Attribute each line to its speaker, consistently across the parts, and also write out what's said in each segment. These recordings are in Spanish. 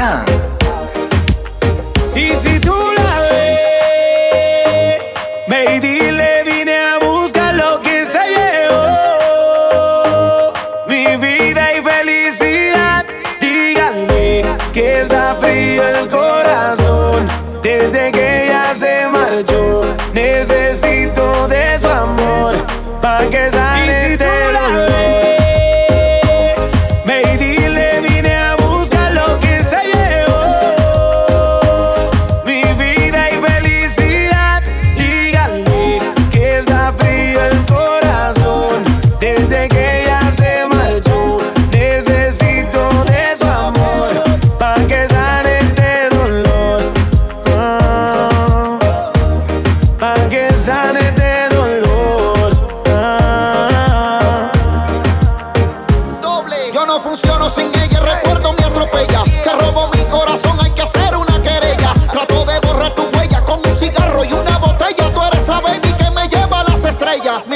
Speaker 1: ya.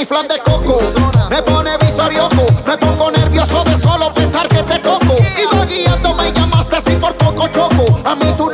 Speaker 2: flan de coco. Me pone visorioco, me pongo nervioso de solo pensar que te coco. Iba guiando, me llamaste así por poco choco. A mí tú no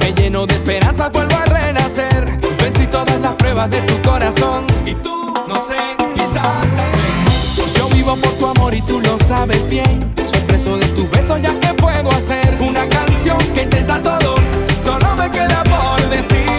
Speaker 3: me lleno de esperanza, vuelvo a renacer. Vencí todas las pruebas de tu corazón y tú, no sé, quizá también. Yo vivo por tu amor y tú lo sabes bien. Soy preso de tu beso, ya que puedo hacer una canción que intenta todo. Solo me queda por decir.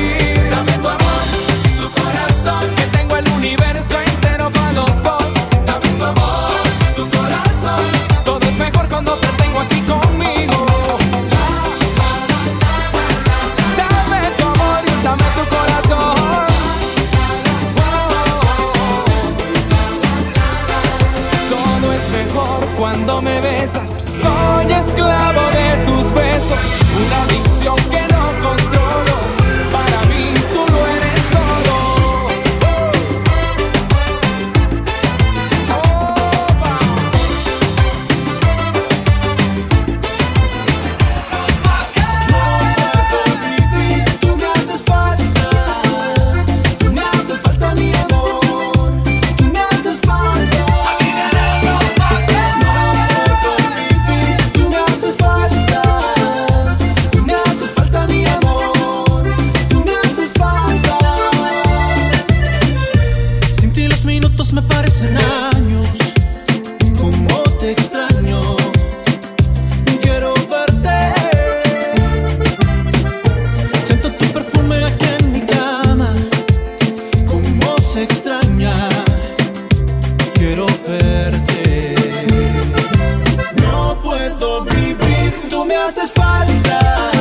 Speaker 4: Vivir, tú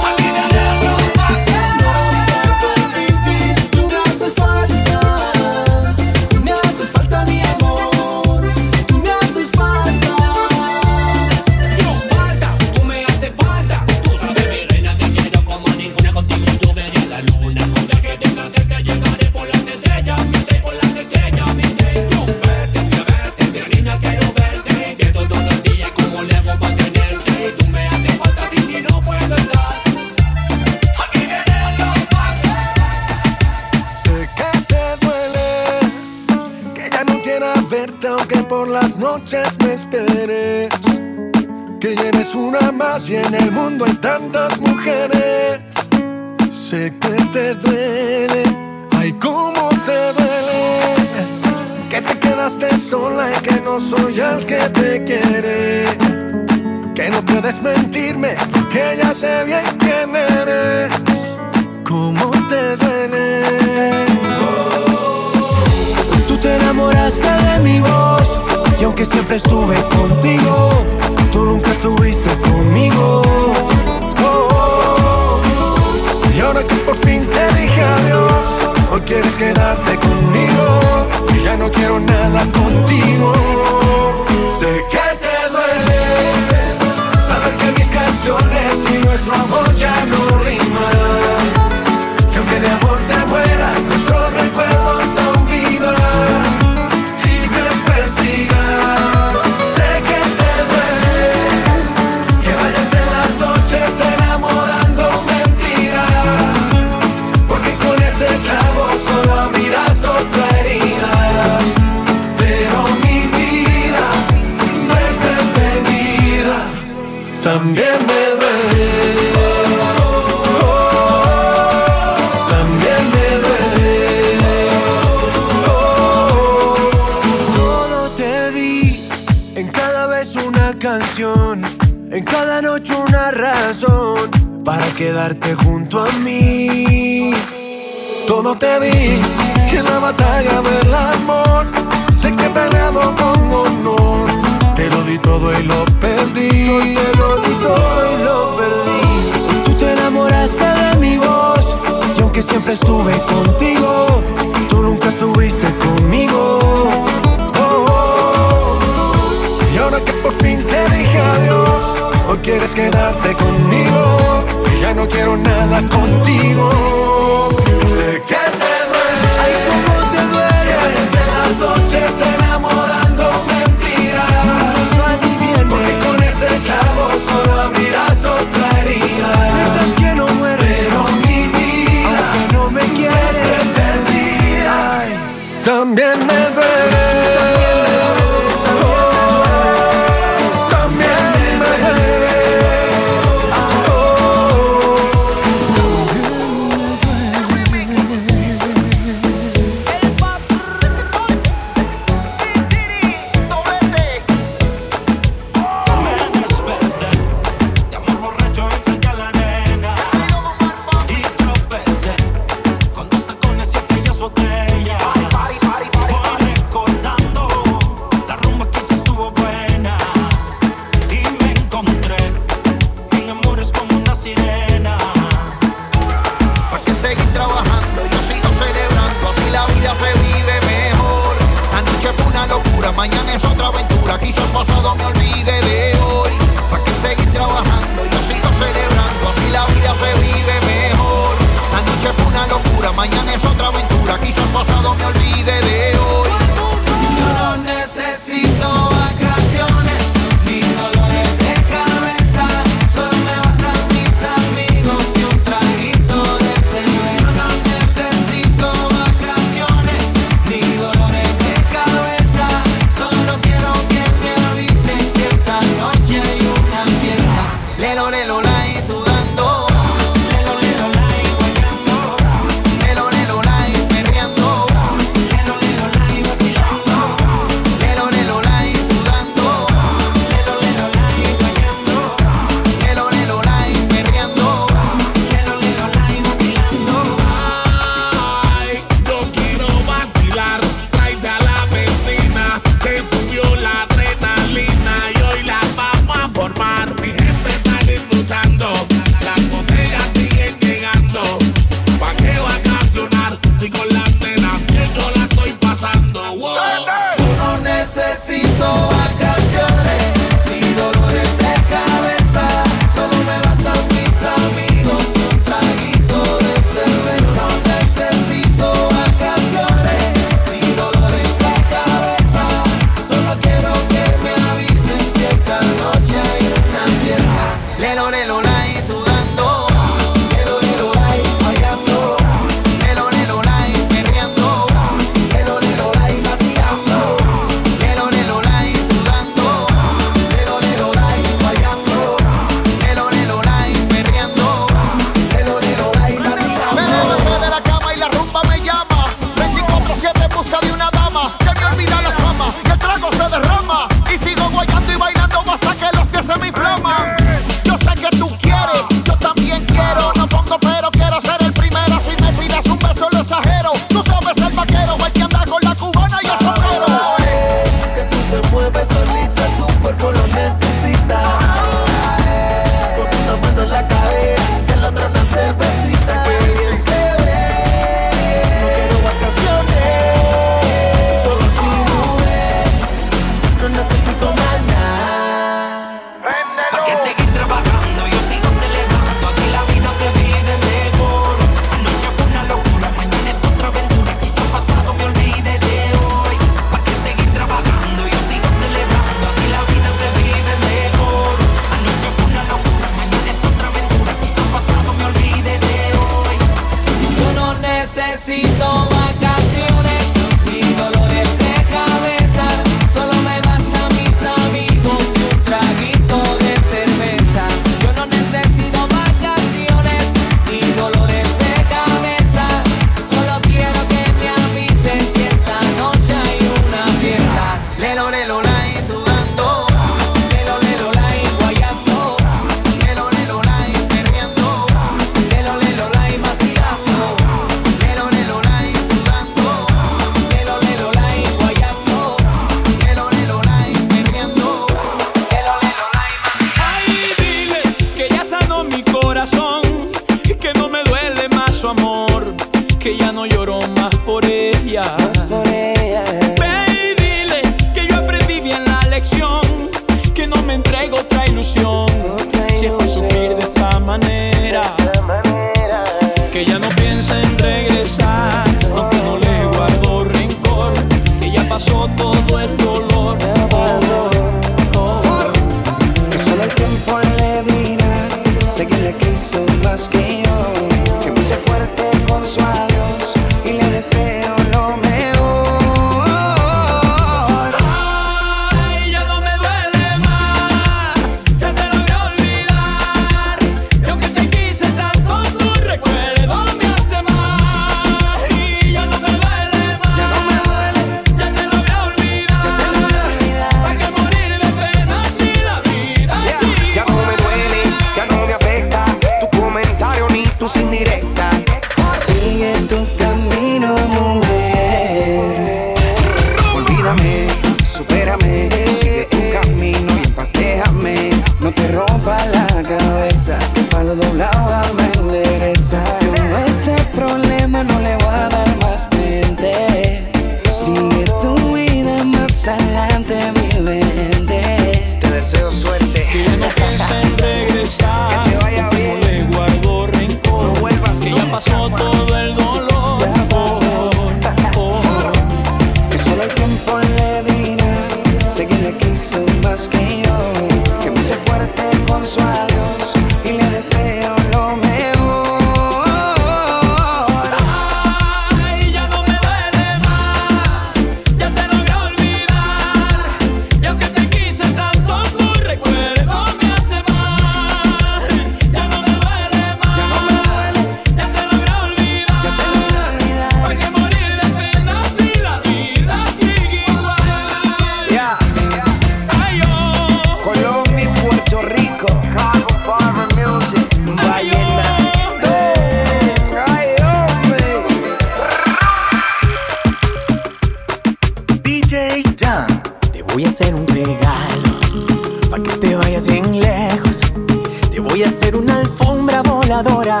Speaker 3: para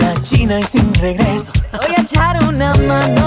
Speaker 5: la
Speaker 3: China y sin regreso.
Speaker 6: Voy a echar una mano.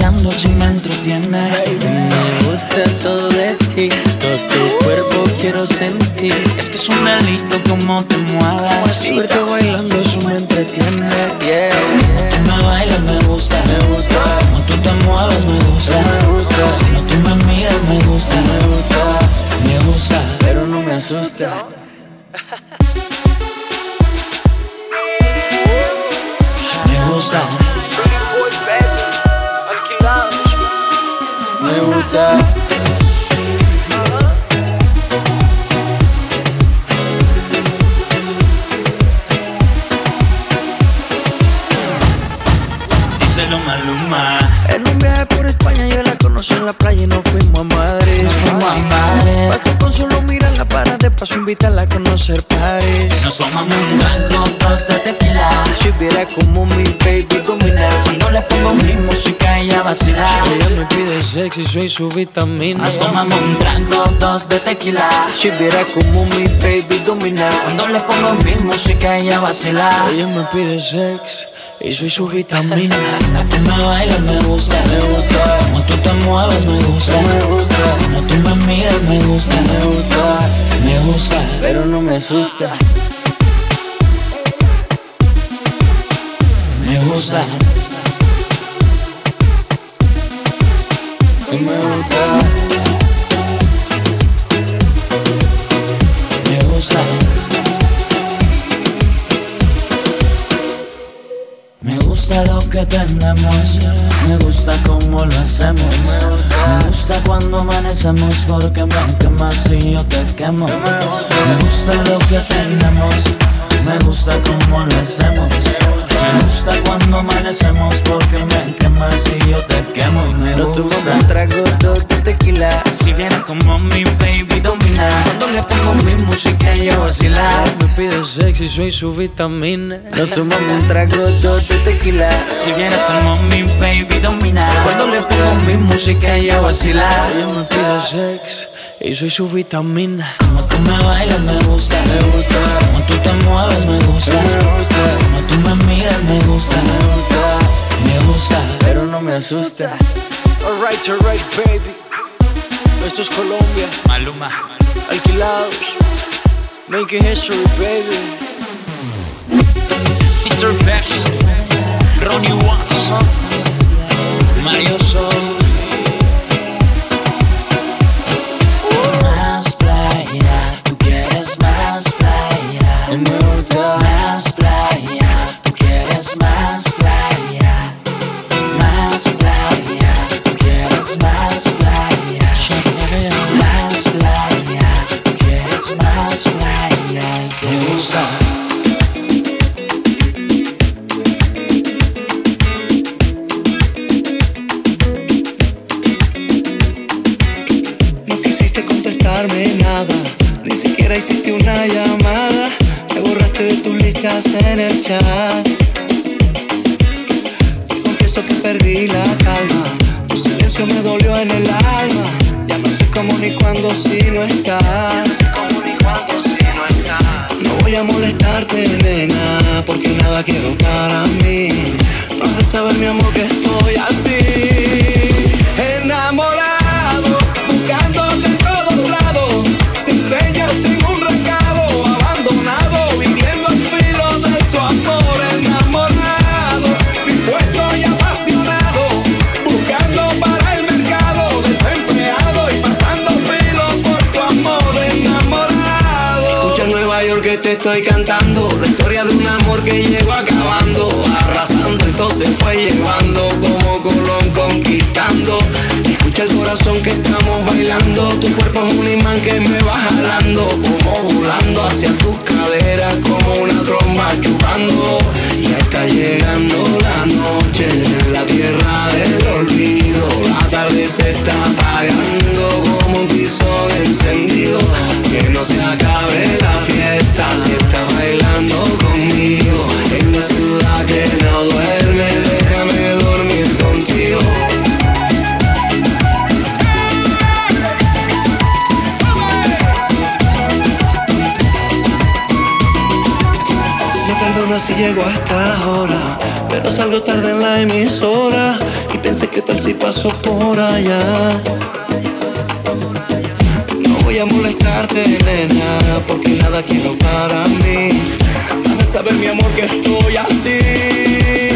Speaker 6: 让梦境。La
Speaker 7: conocí en la playa y nos fuimos a Madrid. Basta con solo mirarla para de paso invitarla a conocer París.
Speaker 8: Nos tomamos un trago, dos de tequila.
Speaker 7: Si viera como mi baby domina.
Speaker 8: Cuando le pongo mi música ella vacila.
Speaker 7: Ella me pide sexy, soy su vitamina.
Speaker 8: Nos tomamos un trago, dos de tequila.
Speaker 7: Si viera como mi baby domina.
Speaker 8: Cuando le pongo mi música ella vacila.
Speaker 7: Ella me pide sex y soy su vitamina.
Speaker 8: Tú me bailas, me gusta, me gusta. Como tú te mueves, me gusta, me gusta. Como tú me miras, me gusta, me gusta, me gusta.
Speaker 7: Pero no me asusta.
Speaker 8: Me gusta, que tenemos, me gusta cómo lo hacemos. Me gusta cuando amanecemos porque me quemas y yo te quemo. Me gusta lo que tenemos, me gusta cómo lo hacemos. Me gusta cuando amanecemos porque me quemas y yo te quemo y me
Speaker 7: No tomamos
Speaker 8: gusta.
Speaker 7: un trago, dos de tequila.
Speaker 8: Si viene como mi baby domina Cuando le pongo mi música ella vacila
Speaker 7: Me pide sexy, soy su vitamina. No tomamos un trago, dos de tequila.
Speaker 8: Si viene como mi baby domina Cuando le pongo mi música ella vacila
Speaker 7: Ella me pide sex y soy su vitamina.
Speaker 8: Como tú me bailas me gusta
Speaker 7: Me gusta,
Speaker 8: Como tú te mueves me gusta
Speaker 7: me gusta,
Speaker 8: Como tú me miras me gusta
Speaker 7: me gusta.
Speaker 8: Me gusta
Speaker 7: Pero no me asusta. Alright, alright, baby. Esto es Colombia,
Speaker 8: Maluma
Speaker 7: alquilados. Making history, baby.
Speaker 8: Mr. Bex Ronnie Watts Mario Sol quieres más playa.
Speaker 7: Y
Speaker 8: te gusta.
Speaker 9: Estoy cantando, la historia de un amor que llegó acabando, arrasando, entonces fue llevando como Colón conquistando. Escucha el corazón que estamos tu cuerpo es un imán que me va jalando, como volando hacia tus caderas, como una tromba chupando. Ya está llegando la noche en la tierra del olvido, la tarde se está apagando como un tizón encendido. Que no se acabe la fiesta si estás bailando conmigo. Si llego hasta ahora, pero salgo tarde en la emisora y pensé que tal si paso por allá. No voy a molestarte, nena, porque nada quiero para mí. Has de saber, mi amor, que estoy así.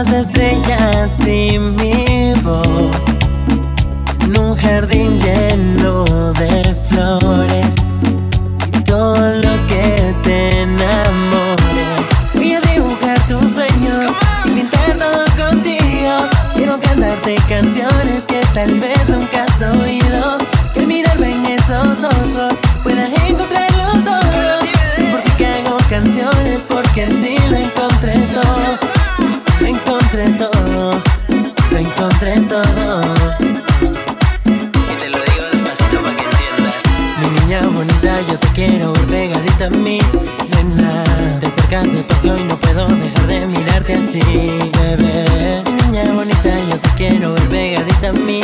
Speaker 10: estrellas y mi voz en un jardín lleno de flores. así, bebé. Niña bonita, yo te quiero ver pegadita a mí.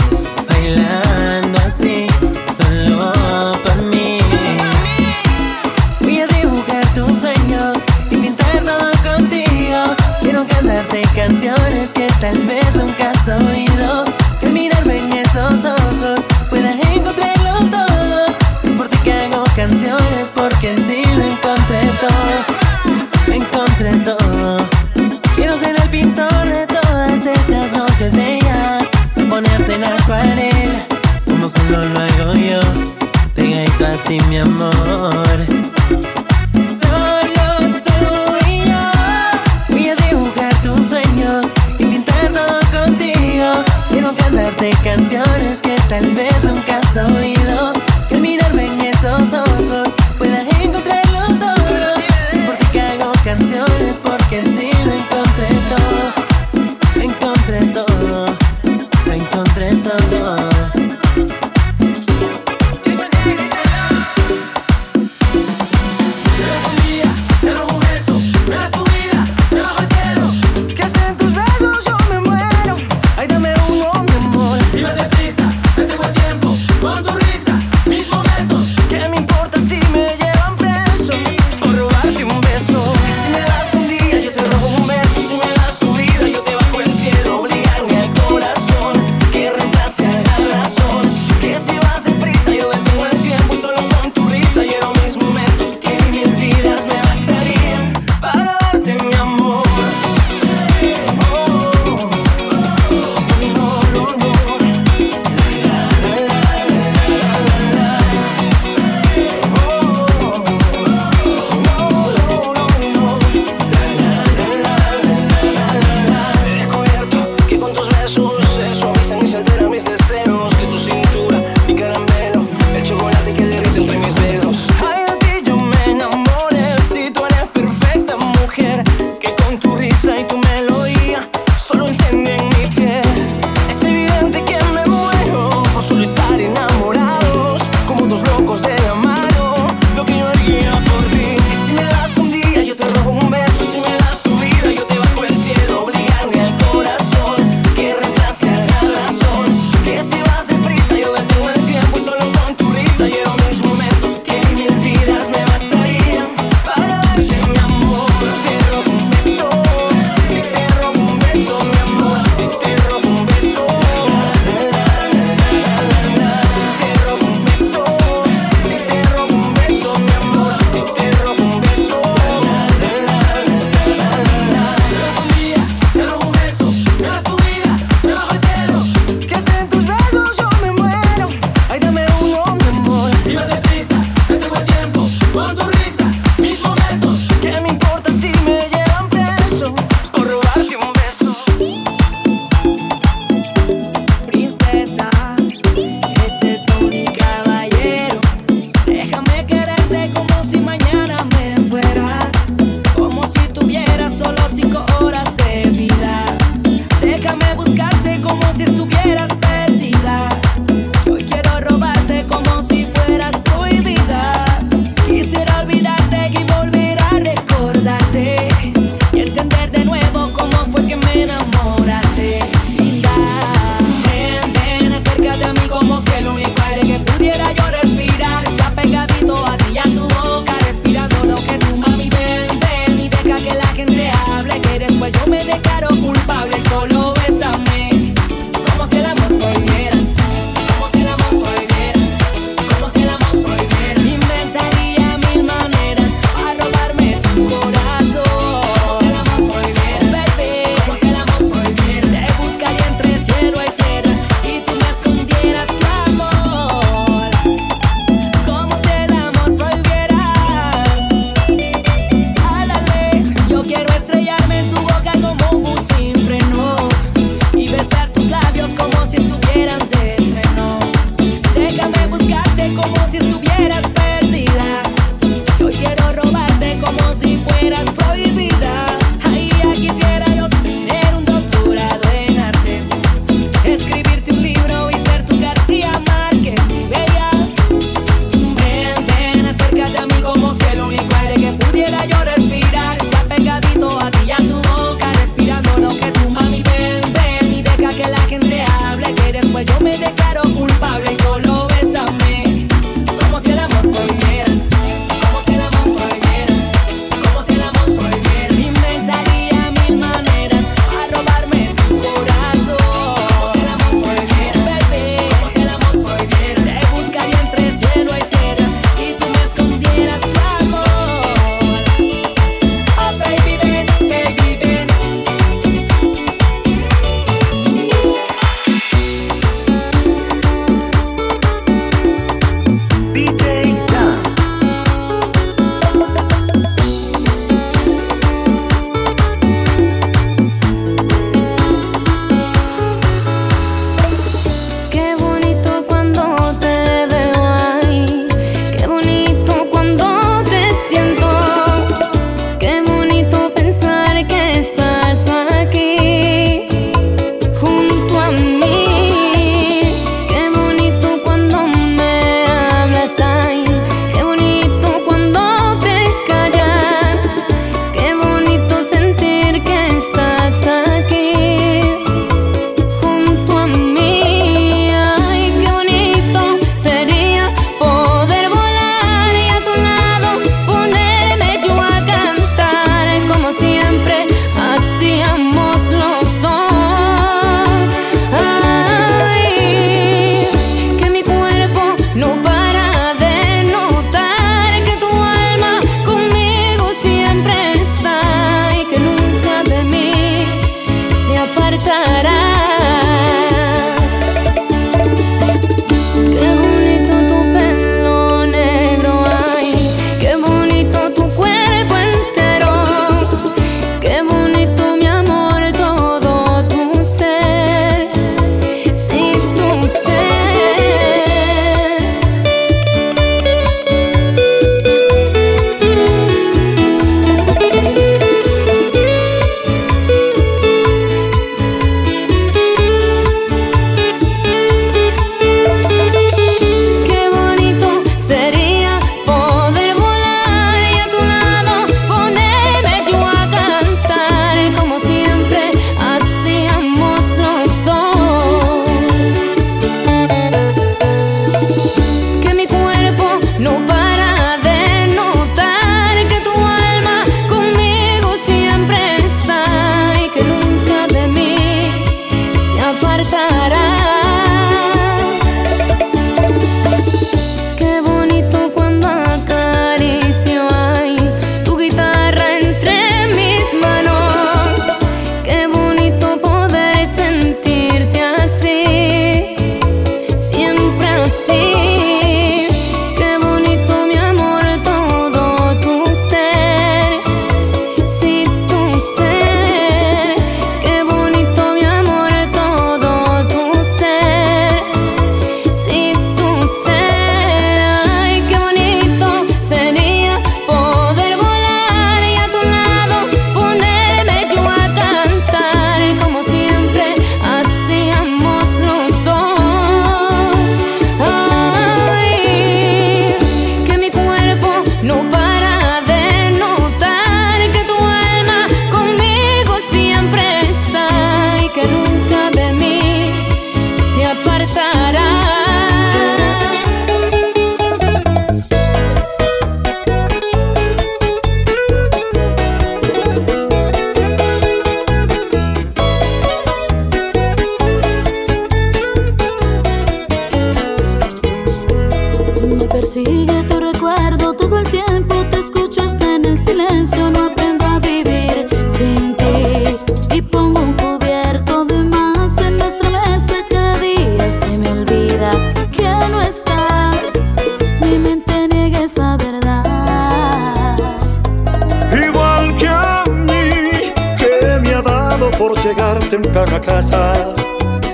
Speaker 11: temprano a casa.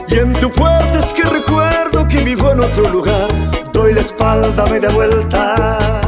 Speaker 11: Y en tu puerta es que recuerdo que vivo en otro lugar. Doy la espalda, me da vuelta.